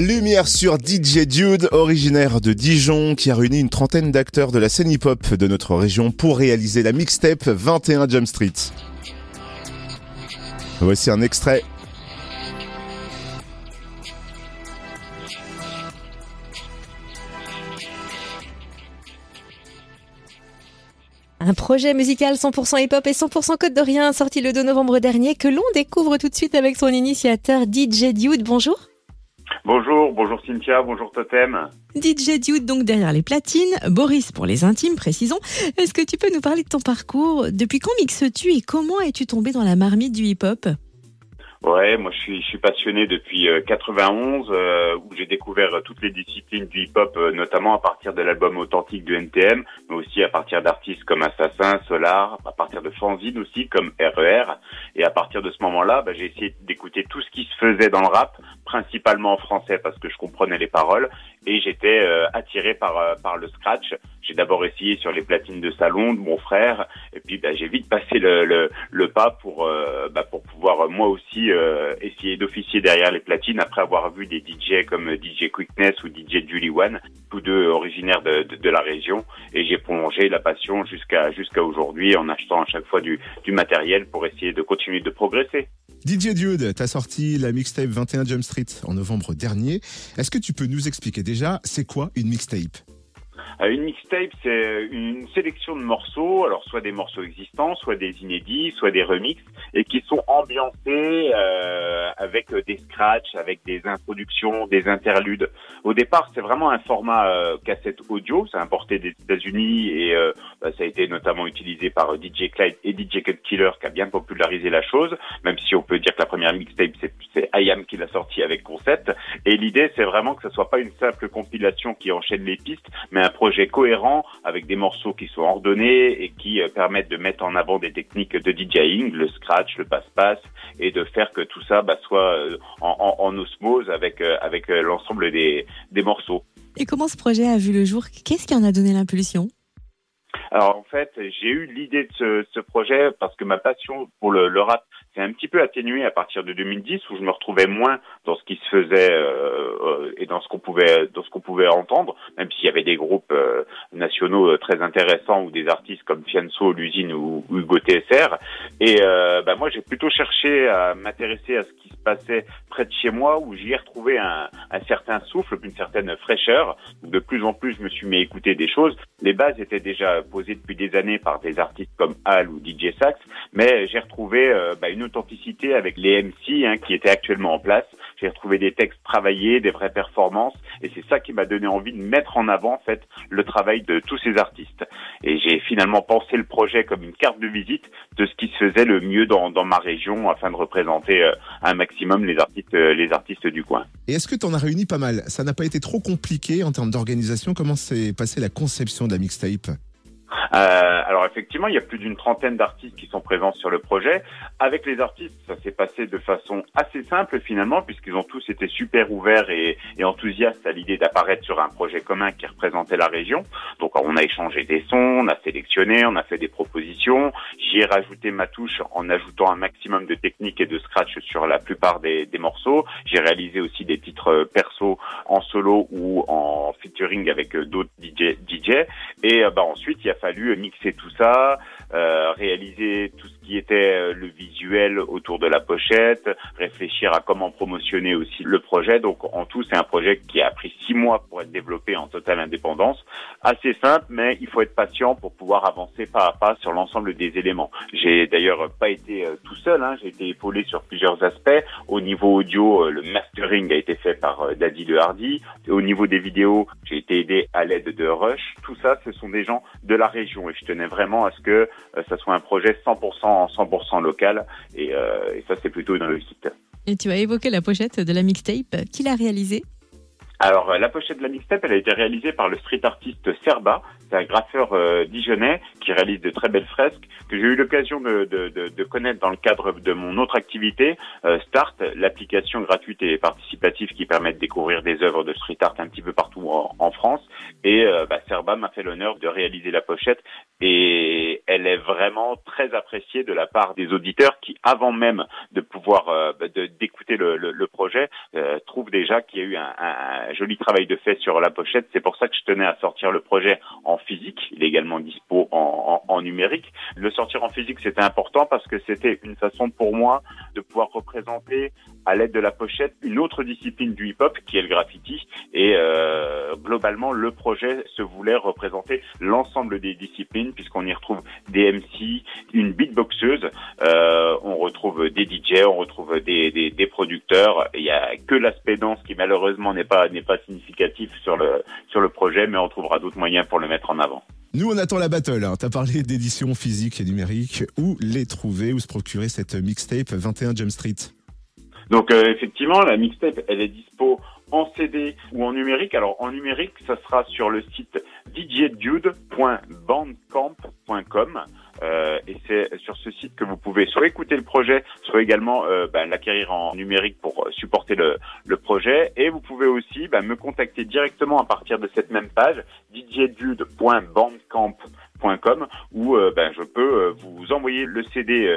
Lumière sur DJ Dude, originaire de Dijon, qui a réuni une trentaine d'acteurs de la scène hip-hop de notre région pour réaliser la mixtape 21 Jump Street. Voici un extrait. Un projet musical 100% hip-hop et 100% code de rien sorti le 2 novembre dernier que l'on découvre tout de suite avec son initiateur DJ Dude. Bonjour. Bonjour, bonjour Cynthia, bonjour Totem. DJ Dude donc derrière les platines, Boris pour les intimes, précisons. Est-ce que tu peux nous parler de ton parcours Depuis quand mixes-tu et comment es-tu tombé dans la marmite du hip-hop Ouais, moi je suis, je suis passionné depuis 91 euh, euh, où j'ai découvert euh, toutes les disciplines du hip-hop, notamment à partir de l'album authentique du NTM, mais aussi à partir d'artistes comme Assassin, Solar, à partir de fanzines aussi comme RER. E Et à partir de ce moment-là, bah, j'ai essayé d'écouter tout ce qui se faisait dans le rap, principalement en français parce que je comprenais les paroles et j'étais attiré par par le scratch. J'ai d'abord essayé sur les platines de salon de mon frère et puis bah, j'ai vite passé le, pas pour bah, pour pouvoir moi aussi euh, essayer d'officier derrière les platines après avoir vu des DJ comme DJ Quickness ou DJ Julie One, tous deux originaires de, la région. Et j'ai prolongé la passion jusqu'à aujourd'hui en achetant à chaque fois du, du matériel pour essayer de continuer de progresser. DJ Dude, t'as sorti la mixtape 21 Jump Street en novembre dernier. Est-ce que tu peux nous expliquer déjà c'est quoi une mixtape? euh, une mixtape, c'est une sélection de morceaux, alors soit des morceaux existants, soit des inédits, soit des remixes, et qui sont ambiantés euh, avec des scratchs, avec des introductions, des interludes. Au départ, c'est vraiment un format euh, cassette audio, c'est importé des États-Unis et euh, bah, ça a été notamment utilisé par DJ Clyde et DJ Cut Killer qui a bien popularisé la chose, même si on peut dire que la première mixtape, c'est IAM qui l'a sorti avec Concept. Et l'idée, c'est vraiment que ce soit pas une simple compilation qui enchaîne les pistes, mais un projet cohérent avec des morceaux qui sont ordonnés et qui euh, permettent de mettre en avant des techniques de DJing, le scratch, le passe-passe, et de faire que tout ça bah, soit euh, en, en, osmose avec euh, avec l'ensemble des, des morceaux. Et comment ce projet a vu le jour? Qu'est-ce qui en a donné l'impulsion? Alors en fait, j'ai eu l'idée de ce, ce, projet parce que ma passion pour le, le rap s'est un petit peu atténuée à partir de 2010 où je me retrouvais moins dans ce qui se faisait euh, euh, et dans ce qu'on pouvait dans ce qu'on pouvait entendre, même s'il y avait des groupes euh, nationaux très intéressants ou des artistes comme Fianso, l'usine ou, Hugo TSR. Et bah, moi, j'ai plutôt cherché à m'intéresser à ce qui se passait près de chez moi où j'y ai retrouvé un, un certain souffle, une certaine fraîcheur. De plus en plus, je me suis mis à écouter des choses. Les bases étaient déjà depuis des années par des artistes comme Al ou DJ Sax, mais j'ai retrouvé euh, bah, une authenticité avec les MC hein, qui étaient actuellement en place. J'ai retrouvé des textes travaillés, des vraies performances, et c'est ça qui m'a donné envie de mettre en avant en fait le travail de tous ces artistes. Et j'ai finalement pensé le projet comme une carte de visite de ce qui se faisait le mieux dans, ma région afin de représenter euh, un maximum les artistes, euh, les artistes du coin. Et est-ce que tu en as réuni pas mal? Ça n'a pas été trop compliqué en termes d'organisation? Comment s'est passée la conception de la mixtape? Euh, alors effectivement, il y a plus d'une trentaine d'artistes qui sont présents sur le projet. Avec les artistes, ça s'est passé de façon assez simple finalement, puisqu'ils ont tous été super ouverts et, enthousiastes à l'idée d'apparaître sur un projet commun qui représentait la région. Donc on a échangé des sons, on a sélectionné, on a fait des propositions. J'y ai rajouté ma touche en ajoutant un maximum de techniques et de scratch sur la plupart des, morceaux. J'ai réalisé aussi des titres perso en solo ou en featuring avec d'autres DJ, DJ. Et euh, bah, ensuite, il a fallu mixer tout ça, euh, réaliser tout ce qui était euh, le visuel autour de la pochette, réfléchir à comment promotionner aussi le projet. Donc en tout, c'est un projet qui a pris six mois pour être développé en totale indépendance. Assez simple, mais il faut être patient pour pouvoir avancer pas à pas sur l'ensemble des éléments. J'ai d'ailleurs pas été euh, tout seul, hein. j'ai été épaulé sur plusieurs aspects. Au niveau audio, le mastering a été fait par Daddy Le Hardy. Au niveau des vidéos, j'ai été aidé à l'aide de Rush. Tout ça, ce sont des gens de la région et je tenais vraiment à ce que ça soit un projet 100% 100% local et, euh, et ça c'est plutôt une réussite. Et tu as évoqué la pochette de la mixtape. Qui l'a réalisée? Alors, euh, la pochette de la mixtape, elle a été réalisée par le street artiste Serba. C'est un graffeur euh, dijonnais qui réalise de très belles fresques que j'ai eu l'occasion de, de, de, de, connaître dans le cadre de mon autre activité, euh, Start, l'application gratuite et participative qui permet de découvrir des œuvres de street art un petit peu partout en, France. Et bah, Serba m'a fait l'honneur de réaliser la pochette et elle est vraiment très très apprécié de la part des auditeurs qui, avant même de pouvoir euh, bah, d'écouter le, le, projet, euh, trouvent déjà qu'il y a eu un, un, joli travail de fait sur la pochette. C'est pour ça que je tenais à sortir le projet en physique. Il est également dispo en, en, en numérique. Le sortir en physique, c'était important parce que c'était une façon pour moi de pouvoir représenter à l'aide de la pochette une autre discipline du hip-hop qui est le graffiti. Et euh, globalement, le projet se voulait représenter l'ensemble des disciplines puisqu'on y retrouve des MC, une beatboxeuse, euh, on retrouve des DJ, on retrouve des, des, des producteurs. Il y a que l'aspect danse qui malheureusement n'est pas n'est pas significatif sur le sur le projet, mais on trouvera d'autres moyens pour le mettre en avant. Nous, on attend la battle. Hein. Tu as parlé d'édition physique et numérique. Où les trouver, où se procurer cette mixtape 21 Jump Street? Donc, euh, effectivement, la mixtape, elle est dispo en CD ou en numérique. Alors, en numérique, ça sera sur le site djdude.bandcamp.com. Euh, et c'est sur ce site que vous pouvez soit écouter le projet, soit également euh, ben, l'acquérir en numérique pour euh, supporter le, le, projet. Et vous pouvez aussi ben, me contacter directement à partir de cette même page, djdude.bandcamp.com où euh, ben, je peux vous envoyer le CD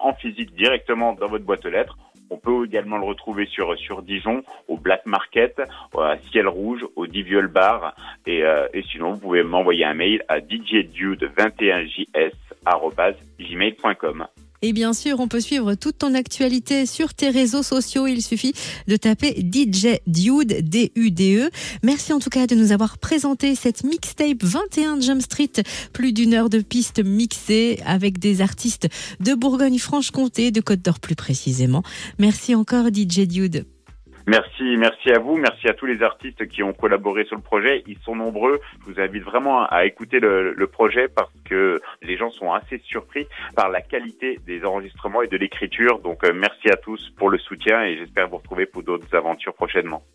en physique directement dans votre boîte aux lettres. On peut également le retrouver sur sur Dijon, au Black Market, à Ciel Rouge, au Diviol Bar, et, et sinon vous pouvez m'envoyer un mail à djdude21js gmail.com. Et bien sûr, on peut suivre toute ton actualité sur tes réseaux sociaux. Il suffit de taper DJ Dude, D-U-D-E. Merci en tout cas de nous avoir présenté cette mixtape 21 Jump Street. Plus d'une heure de pistes mixées avec des artistes de Bourgogne-Franche-Comté, de Côte d'Or plus précisément. Merci encore DJ Dude. Merci, merci à vous, merci à tous les artistes qui ont collaboré sur le projet. Ils sont nombreux. Je vous invite vraiment à écouter le, le projet parce que les gens sont assez surpris par la qualité des enregistrements et de l'écriture. Donc euh, merci à tous pour le soutien et j'espère vous retrouver pour d'autres aventures prochainement.